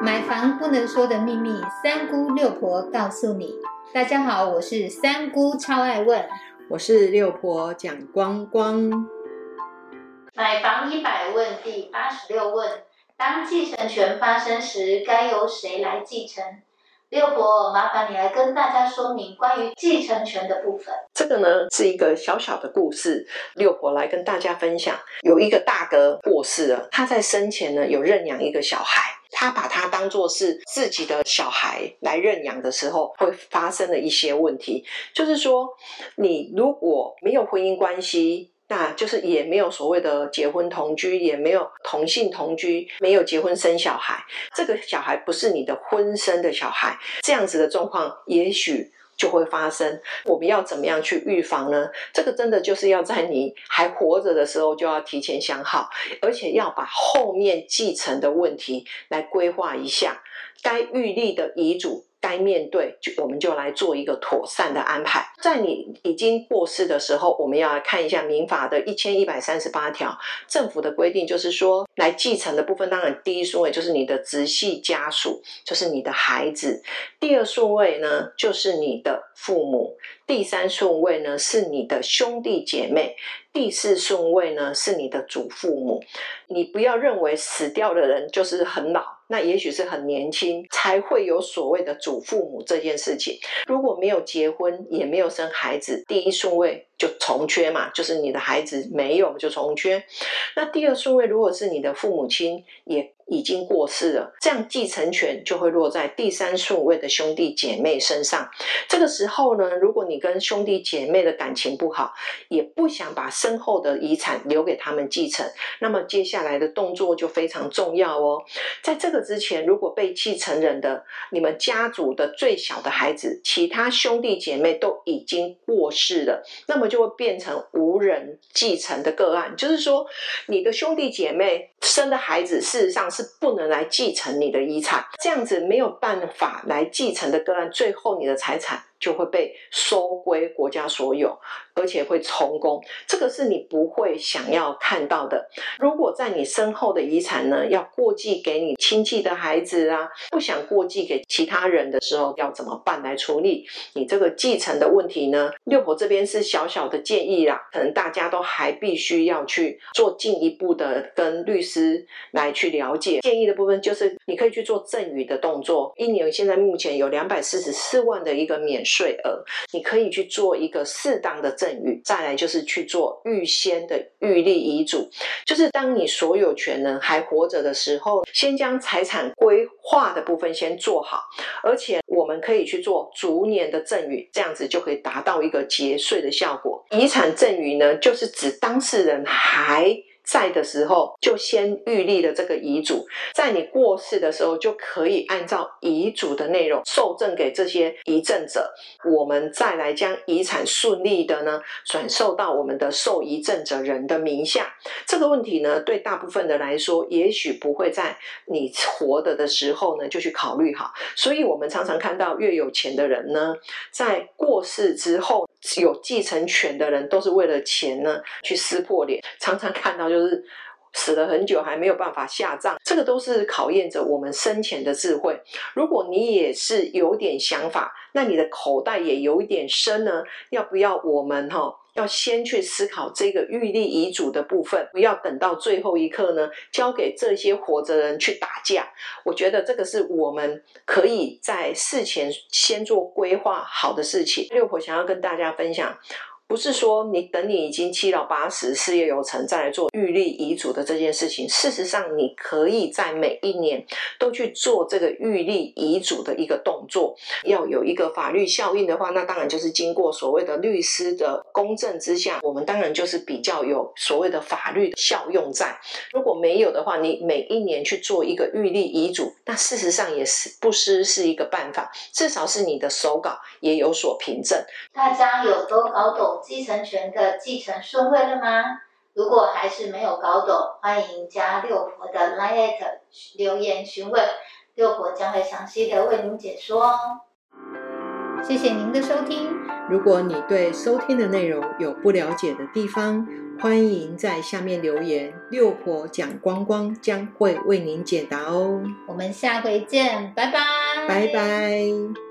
买房不能说的秘密，三姑六婆告诉你。大家好，我是三姑，超爱问。我是六婆蒋光光。买房一百问第八十六问：当继承权发生时，该由谁来继承？六婆，麻烦你来跟大家说明关于继承权的部分。这个呢是一个小小的故事，六婆来跟大家分享。有一个大哥过世了，他在生前呢有认养一个小孩，他把他当做是自己的小孩来认养的时候，会发生的一些问题，就是说，你如果没有婚姻关系。那就是也没有所谓的结婚同居，也没有同性同居，没有结婚生小孩，这个小孩不是你的婚生的小孩，这样子的状况也许就会发生。我们要怎么样去预防呢？这个真的就是要在你还活着的时候就要提前想好，而且要把后面继承的问题来规划一下，该预立的遗嘱。该面对，就我们就来做一个妥善的安排。在你已经过世的时候，我们要来看一下民法的一千一百三十八条，政府的规定就是说，来继承的部分，当然第一顺位就是你的直系家属，就是你的孩子；第二顺位呢，就是你的父母；第三顺位呢，是你的兄弟姐妹；第四顺位呢，是你的祖父母。你不要认为死掉的人就是很老。那也许是很年轻才会有所谓的祖父母这件事情。如果没有结婚，也没有生孩子，第一顺位就从缺嘛，就是你的孩子没有就从缺。那第二顺位如果是你的父母亲也。已经过世了，这样继承权就会落在第三顺位的兄弟姐妹身上。这个时候呢，如果你跟兄弟姐妹的感情不好，也不想把身后的遗产留给他们继承，那么接下来的动作就非常重要哦。在这个之前，如果被继承人的你们家族的最小的孩子，其他兄弟姐妹都已经过世了，那么就会变成无人继承的个案。就是说，你的兄弟姐妹生的孩子，事实上是。不能来继承你的遗产，这样子没有办法来继承的个案，最后你的财产。就会被收归国家所有，而且会充公，这个是你不会想要看到的。如果在你身后的遗产呢，要过继给你亲戚的孩子啊，不想过继给其他人的时候，要怎么办来处理你这个继承的问题呢？六婆这边是小小的建议啦，可能大家都还必须要去做进一步的跟律师来去了解。建议的部分就是你可以去做赠与的动作，一年现在目前有两百四十四万的一个免。税额，你可以去做一个适当的赠与，再来就是去做预先的预立遗嘱，就是当你所有权人还活着的时候，先将财产规划的部分先做好，而且我们可以去做逐年的赠与，这样子就可以达到一个节税的效果。遗产赠与呢，就是指当事人还。在的时候就先预立了这个遗嘱，在你过世的时候就可以按照遗嘱的内容受赠给这些遗赠者，我们再来将遗产顺利的呢转授到我们的受遗赠者人的名下。这个问题呢，对大部分的来说，也许不会在你活着的时候呢就去考虑哈。所以我们常常看到越有钱的人呢，在过世之后。有继承权的人都是为了钱呢去撕破脸，常常看到就是死了很久还没有办法下葬，这个都是考验着我们生前的智慧。如果你也是有点想法，那你的口袋也有一点深呢，要不要我们哈？要先去思考这个预立遗嘱的部分，不要等到最后一刻呢，交给这些活着人去打架。我觉得这个是我们可以在事前先做规划好的事情。六婆想要跟大家分享。不是说你等你已经七老八十、事业有成再来做预立遗嘱的这件事情。事实上，你可以在每一年都去做这个预立遗嘱的一个动作。要有一个法律效应的话，那当然就是经过所谓的律师的公证之下，我们当然就是比较有所谓的法律效用在。如果没有的话，你每一年去做一个预立遗嘱，那事实上也是不失是一个办法。至少是你的手稿也有所凭证。大家有都搞懂。继承权的继承顺位了吗？如果还是没有搞懂，欢迎加六婆的 line 留言询问，六婆将会详细的为您解说哦。谢谢您的收听。如果你对收听的内容有不了解的地方，欢迎在下面留言，六婆讲光光将会为您解答哦。我们下回见，拜拜，拜拜。